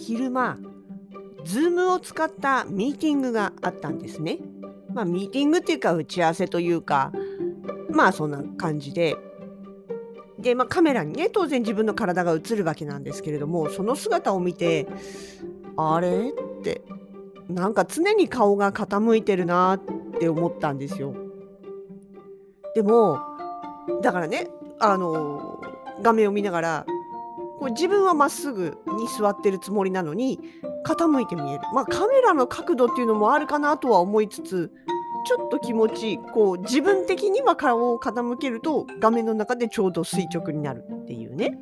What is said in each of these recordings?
昼間、ズームを使ったミーティングがあったんですね。まあ、ミーティングっていうか打ち合わせというか、まあそんな感じで。で、まあ、カメラにね、当然自分の体が映るわけなんですけれども、その姿を見て、あれって、なんか常に顔が傾いてるなって思ったんですよ。でも、だからね、あの、画面を見ながら、こう自分はまっすぐに座ってるつもりなのに傾いて見える。まあカメラの角度っていうのもあるかなとは思いつつちょっと気持ちこう自分的には顔を傾けると画面の中でちょうど垂直になるっていうね。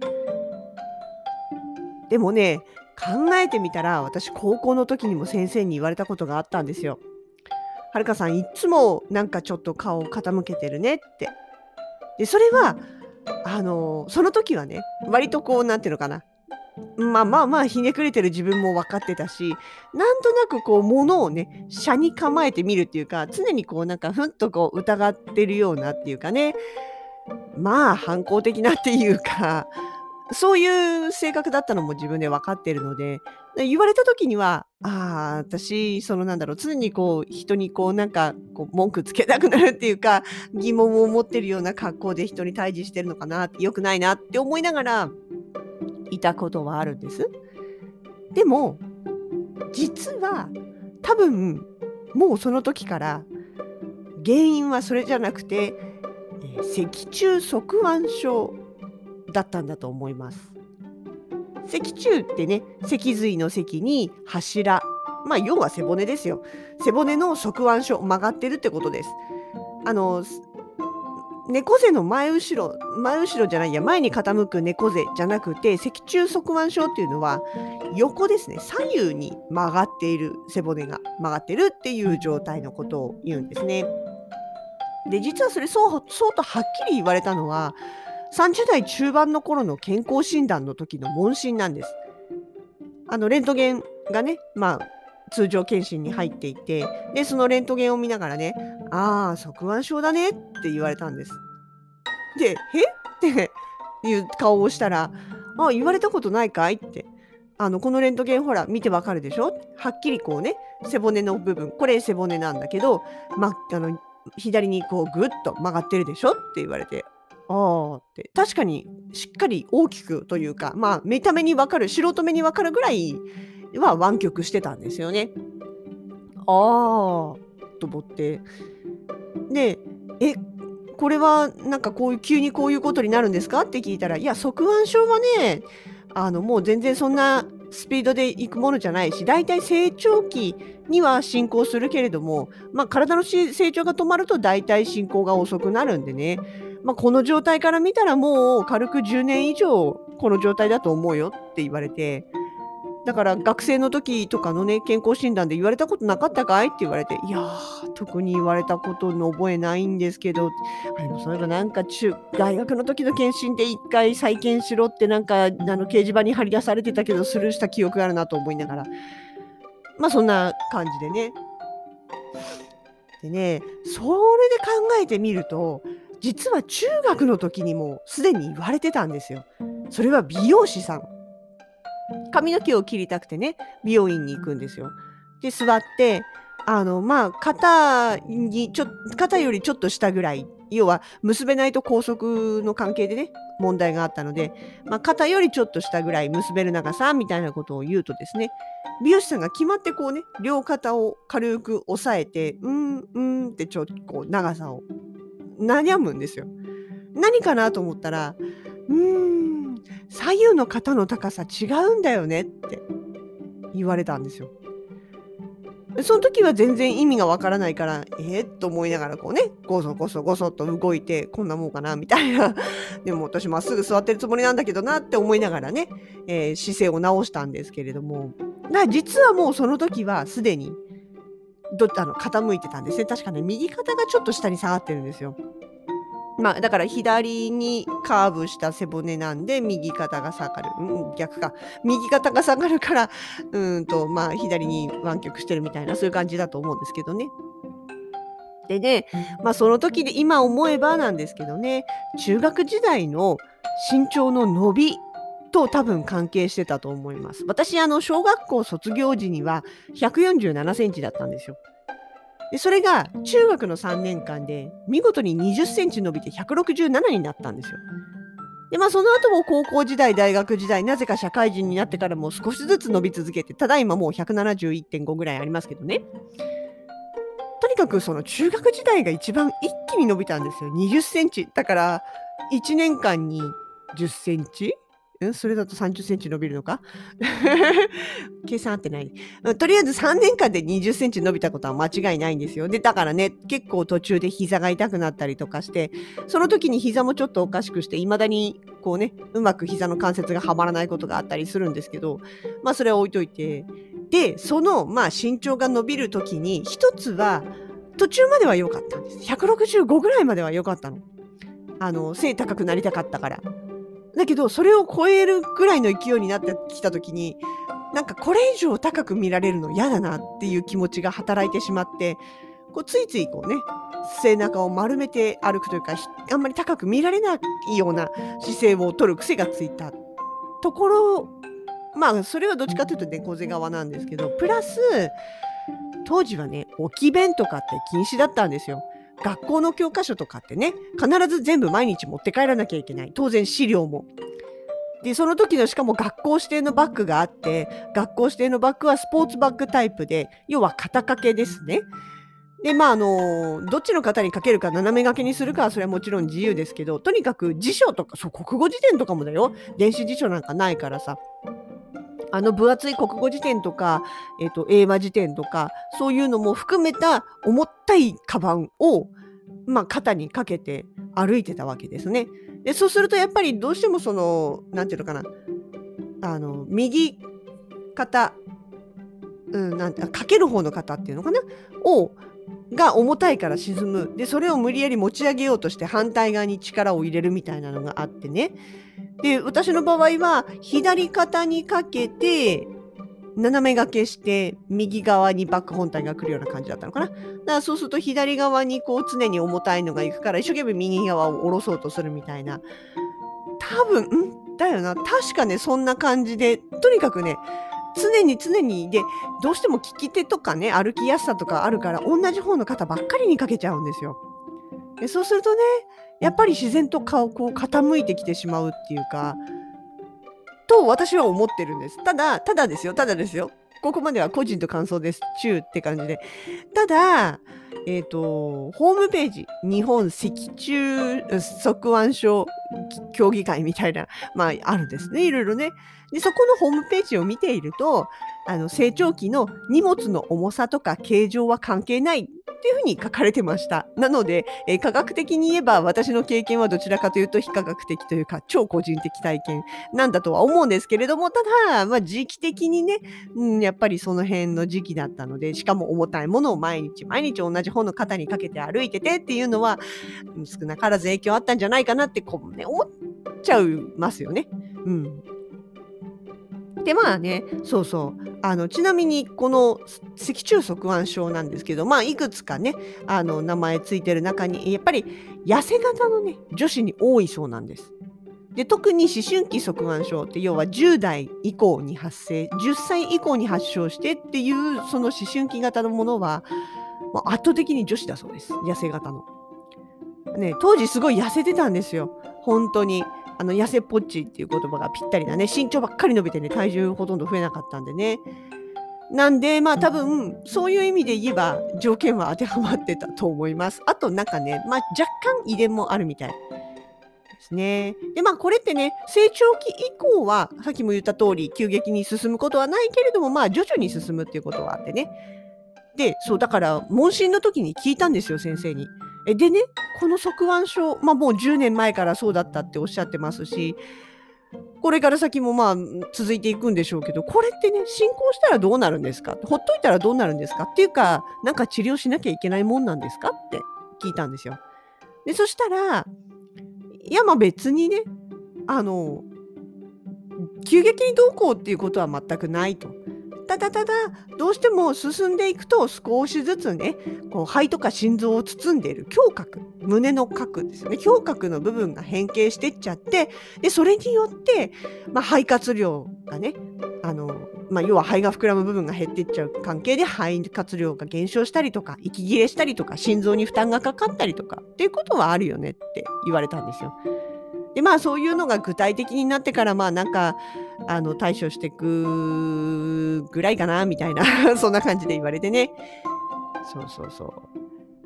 でもね考えてみたら私高校の時にも先生に言われたことがあったんですよ。はるかさんいっつもなんかちょっと顔を傾けてるねって。でそれはあのその時はね割とこう何ていうのかな。まあまあまあひねくれてる自分も分かってたしなんとなくこう物をね車に構えてみるっていうか常にこうなんかふんとこう疑ってるようなっていうかね。まあ反抗的なっていうかそういう性格だったのも自分で分かってるので言われた時にはああ私そのなんだろう常にこう人にこうなんかこう文句つけたくなるっていうか疑問を持ってるような格好で人に対峙してるのかな良くないなって思いながらいたことはあるんです。でも実は多分もうその時から原因はそれじゃなくて、脊柱側腕症だったんだと思います。脊柱ってね脊髄の脊に柱。まあ要は背骨ですよ。背骨の側腕症曲がってるってことです。あの猫背の前後ろ前後ろじゃないや前に傾く猫背じゃなくて脊柱側腕症っていうのは横ですね。左右に曲がっている背骨が曲がってるっていう状態のことを言うんですね。で実はそれそうそうとはっきり言われたのは30代中盤の頃の健康診断の時の問診なんです。あのレントゲンがね、まあ、通常検診に入っていてでそのレントゲンを見ながらね「ああ側腕症だね」って言われたんです。で「え？っ?」っていう顔をしたら「あ言われたことないかい?」って。あのこのレントゲンほら見てわかるでしょ？はっきりこうね背骨の部分これ背骨なんだけど、ま、あの左にこうぐっと曲がってるでしょ？って言われてああって。確かにしっかり大きくというかまあ見た目に分かる素人目に分かるぐらいは湾曲してたんですよね。ああと思って。でえこれはなんかこういう急にこういうことになるんですかって聞いたらいや側腕症はねあのもう全然そんなスピードでいくものじゃないし大体成長期には進行するけれども、まあ、体の成長が止まると大体進行が遅くなるんでね。まあ、この状態から見たらもう軽く10年以上この状態だと思うよって言われてだから学生の時とかのね健康診断で言われたことなかったかいって言われていやー特に言われたことの覚えないんですけどあでもそういえばなんか中大学の時の検診で一回再検しろってなんかあの掲示板に貼り出されてたけどスルーした記憶があるなと思いながら。まあそんな感じでね。でねそれで考えてみると実は中学の時にもすでに言われてたんですよ。それは美容師さん。髪の毛を切りたくてね、美容院に行くんですよ。で、座って、あの、まあ、肩にちょ、肩よりちょっと下ぐらい、要は結べないと高速の関係でね、問題があったので、まあ、肩よりちょっと下ぐらい結べる長さみたいなことを言うとですね、美容師さんが決まってこうね、両肩を軽く押さえて、うん、うんってちょっとこう長さを悩むんですよ。何かなと思ったら、うーん、左右の肩の高さ違うんだよねって言われたんですよ。その時は全然意味がわからないから、えー、っと思いながらこうね、ごそごそごそと動いて、こんなもんかな、みたいな。でも私まっすぐ座ってるつもりなんだけどなって思いながらね、えー、姿勢を直したんですけれども、実はもうその時はすでに、どあの傾いてたんですね。確かね、右肩がちょっと下に下がってるんですよ。まあ、だから左にカーブした背骨なんで、右肩が下がる。うん、逆か。右肩が下がるから、うんと、まあ、左に湾曲してるみたいな、そういう感じだと思うんですけどね。でね、まあ、その時で今思えばなんですけどね、中学時代の身長の伸びと多分関係してたと思います。私、あの、小学校卒業時には147センチだったんですよ。でそれが中学の3年間で見事に20センチ伸びて167になったんですよ。でまあその後も高校時代大学時代なぜか社会人になってからも少しずつ伸び続けてただいまもう171.5ぐらいありますけどね。とにかくその中学時代が一番一気に伸びたんですよ。20センチ。だから1年間に10センチんそれだと30センチ伸びるのか？計算合ってない、とりあえず3年間で20センチ伸びたことは間違いないんですよ。で、だからね、結構途中で膝が痛くなったりとかして、その時に膝もちょっとおかしくして、未だにこうね、うまく膝の関節がはまらないことがあったりするんですけど、まあそれは置いといて。で、その、まあ身長が伸びる時に、一つは、途中までは良かったんです。165ぐらいまでは良かったの。あの、背高くなりたかったから。だけど、それを超えるぐらいの勢いになってきた時に、なんかこれ以上高く見られるの嫌だなっていう気持ちが働いてしまって、こうついついこうね、背中を丸めて歩くというか、あんまり高く見られないような姿勢を取る癖がついたところ、まあ、それはどっちかというと猫背側なんですけど、プラス、当時はね、置き弁とかって禁止だったんですよ。学校の教科書とかってね、必ず全部毎日持って帰らなきゃいけない。当然資料も。で、その時のしかも学校指定のバッグがあって、学校指定のバッグはスポーツバッグタイプで、要は肩掛けですね。で、まあ、あの、どっちの方にかけるか斜め掛けにするかはそれはもちろん自由ですけど、とにかく辞書とか、そう、国語辞典とかもだよ。電子辞書なんかないからさ。あの分厚い国語辞典とか、えっ、ー、と、英和辞典とか、そういうのも含めた重たいカバンを、まあ、肩にかけて歩いてたわけですね。で、そうするとやっぱりどうしてもその、なんていうのかな、あの、右肩、うん、なんて、かける方の肩っていうのかなを、が重たいから沈む。で、それを無理やり持ち上げようとして反対側に力を入れるみたいなのがあってね。で、私の場合は、左肩にかけて、斜め掛けして、右側にバック本体が来るような感じだったのかな。だからそうすると左側にこう常に重たいのが行くから、一生懸命右側を下ろそうとするみたいな。多分、ん？だよな。確かね、そんな感じで、とにかくね、常に常に、で、どうしても利き手とかね、歩きやすさとかあるから、同じ方の肩ばっかりにかけちゃうんですよ。でそうするとね、やっぱり自然と顔こう傾いてきてしまうっていうか、と私は思ってるんです。ただ、ただですよ、ただですよ。ここまでは個人と感想です。中って感じで。ただ、えっ、ー、と、ホームページ、日本脊柱側腕症協議会みたいな、まあ、あるんですね。いろいろね。で、そこのホームページを見ていると、あの、成長期の荷物の重さとか形状は関係ないっていうふうに書かれてました。なので、えー、科学的に言えば私の経験はどちらかというと非科学的というか超個人的体験なんだとは思うんですけれども、ただ、まあ、時期的にね、うん、やっぱりその辺の時期だったので、しかも重たいものを毎日毎日同じ方の肩にかけて歩いててっていうのは、少なからず影響あったんじゃないかなってこう、ね、思っちゃいますよね。うん。でまあねそうそうあのちなみにこの脊柱側腕症なんですけどまあいくつかねあの名前ついてる中にやっぱり痩せ型のね女子に多いそうなんです。で特に思春期側腕症って要は10代以降に発生10歳以降に発症してっていうその思春期型のものは圧倒的に女子だそうです痩せ型の。ね当時すごい痩せてたんですよ本当に。あの、痩せっぽっちっていう言葉がぴったりなね、身長ばっかり伸びてね、体重ほとんど増えなかったんでね。なんで、まあ多分、そういう意味で言えば、条件は当てはまってたと思います。あと、なんかね、まあ若干遺伝もあるみたいですね。で、まあこれってね、成長期以降は、さっきも言った通り、急激に進むことはないけれども、まあ徐々に進むっていうことはあってね。で、そう、だから、問診の時に聞いたんですよ、先生に。え、でね、この側腕症、まあもう10年前からそうだったっておっしゃってますし、これから先もまあ続いていくんでしょうけど、これってね、進行したらどうなるんですか？ほっといたらどうなるんですか？っていうか、なんか治療しなきゃいけないもんなんですか？って聞いたんですよ。で、そしたら、いやまあ別にね、あの、急激にどうこうっていうことは全くないと。ただただどうしても進んでいくと少しずつねこう肺とか心臓を包んでいる胸郭胸の核ですよね胸郭の部分が変形していっちゃってでそれによって、まあ、肺活量がねあの、まあ、要は肺が膨らむ部分が減っていっちゃう関係で肺活量が減少したりとか息切れしたりとか心臓に負担がかかったりとかっていうことはあるよねって言われたんですよ。でまあそういうのが具体的になってからまあなんかあの対処していくぐらいかなみたいな そんな感じで言われてね。そうそうそう。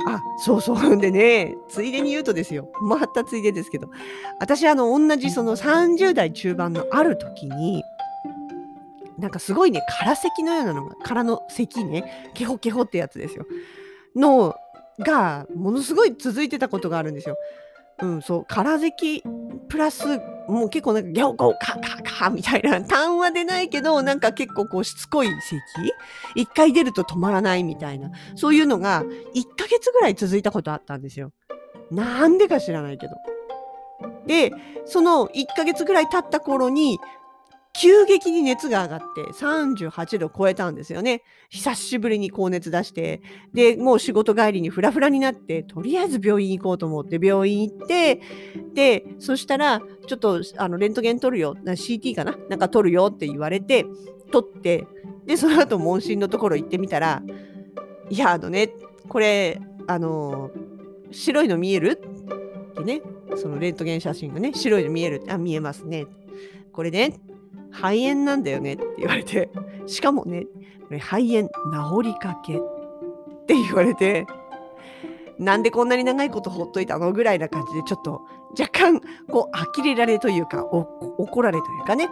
あそうそう。でねついでに言うとですよ。またついでですけど。私あの同じその30代中盤のある時になんかすごいね空咳のようなのが空の咳ねケホケホってやつですよ。のがものすごい続いてたことがあるんですよ。うん、そう、空咳プラス、もう結構なんかギャオゴカーカーカーみたいな、単は出ないけど、なんか結構こうしつこい咳一回出ると止まらないみたいな、そういうのが1ヶ月ぐらい続いたことあったんですよ。なんでか知らないけど。で、その1ヶ月ぐらい経った頃に、急激に熱が上がって38度超えたんですよね。久しぶりに高熱出して、で、もう仕事帰りにフラフラになって、とりあえず病院行こうと思って病院行って、で、そしたら、ちょっとあのレントゲン取るよ、CT かな？なんか取るよって言われて、取って、で、その後問診のところ行ってみたら、いや、あのね、これ、あの、白いの見える？ってね、そのレントゲン写真がね、白いの見えるあ、見えますね。これね、肺炎なんだよねって言われて、しかもね、これ肺炎治りかけって言われて、なんでこんなに長いことほっといたの？ぐらいな感じで、ちょっと若干、こう、呆れられというか、怒られというかね。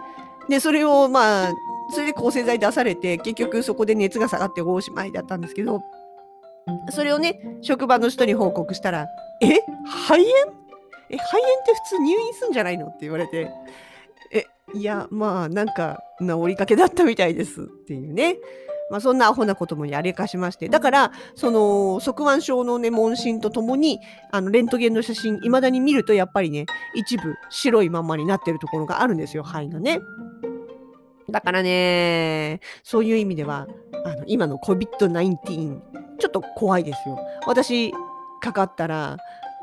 で、それをまあ、それで抗生剤出されて、結局そこで熱が下がっておしまいだったんですけど、それをね、職場の人に報告したら、え？肺炎？え、肺炎って普通入院すんじゃないの？って言われて、いや、まあ、なんか、治りかけだったみたいですっていうね。まあ、そんなアホなこともやりかしまして。だから、その、側腕症のね、問診とともに、あの、レントゲンの写真、未だに見ると、やっぱりね、一部白いまんまになってるところがあるんですよ、肺がね。だからね、そういう意味では、あの、今の COVID-19、ちょっと怖いですよ。私、かかったら、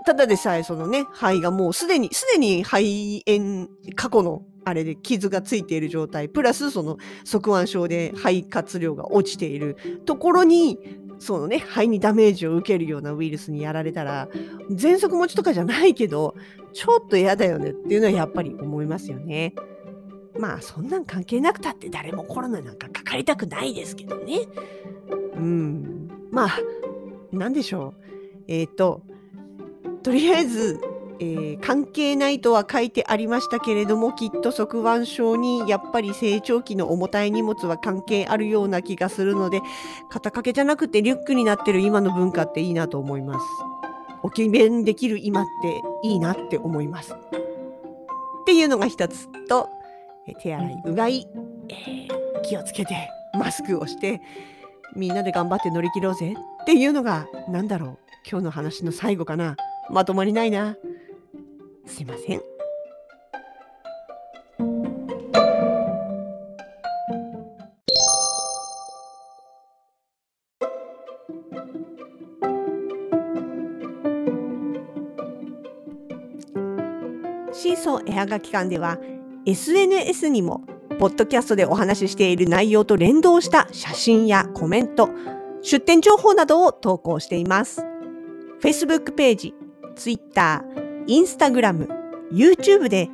ただでさえそのね、肺がもうすでに、すでに肺炎、過去のあれで傷がついている状態、プラスその側腕症で肺活量が落ちているところに、そのね、肺にダメージを受けるようなウイルスにやられたら、喘息持ちとかじゃないけど、ちょっと嫌だよねっていうのはやっぱり思いますよね。まあ、そんなん関係なくたって誰もコロナなんかかかりたくないですけどね。うん。まあ、なんでしょう。えっ、ー、と、とりあえず、えー、関係ないとは書いてありましたけれどもきっと側腕症にやっぱり成長期の重たい荷物は関係あるような気がするので肩掛けじゃなくてリュックになってる今の文化っていいなと思います。おき弁できる今っていいなって思います。っていうのが一つと、手洗いうがい、えー、気をつけてマスクをしてみんなで頑張って乗り切ろうぜっていうのが何だろう今日の話の最後かなまとまりないな。すいません。シーソー絵はがき館では SNS にもポッドキャストでお話ししている内容と連動した写真やコメント、出展情報などを投稿しています。Facebook ページ、Twitter、インスタグラム、YouTube で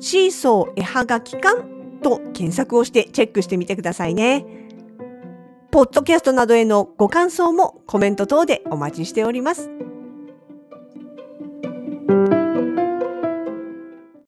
シーソー絵はがき館と検索をしてチェックしてみてくださいね。ポッドキャストなどへのご感想もコメント等でお待ちしております。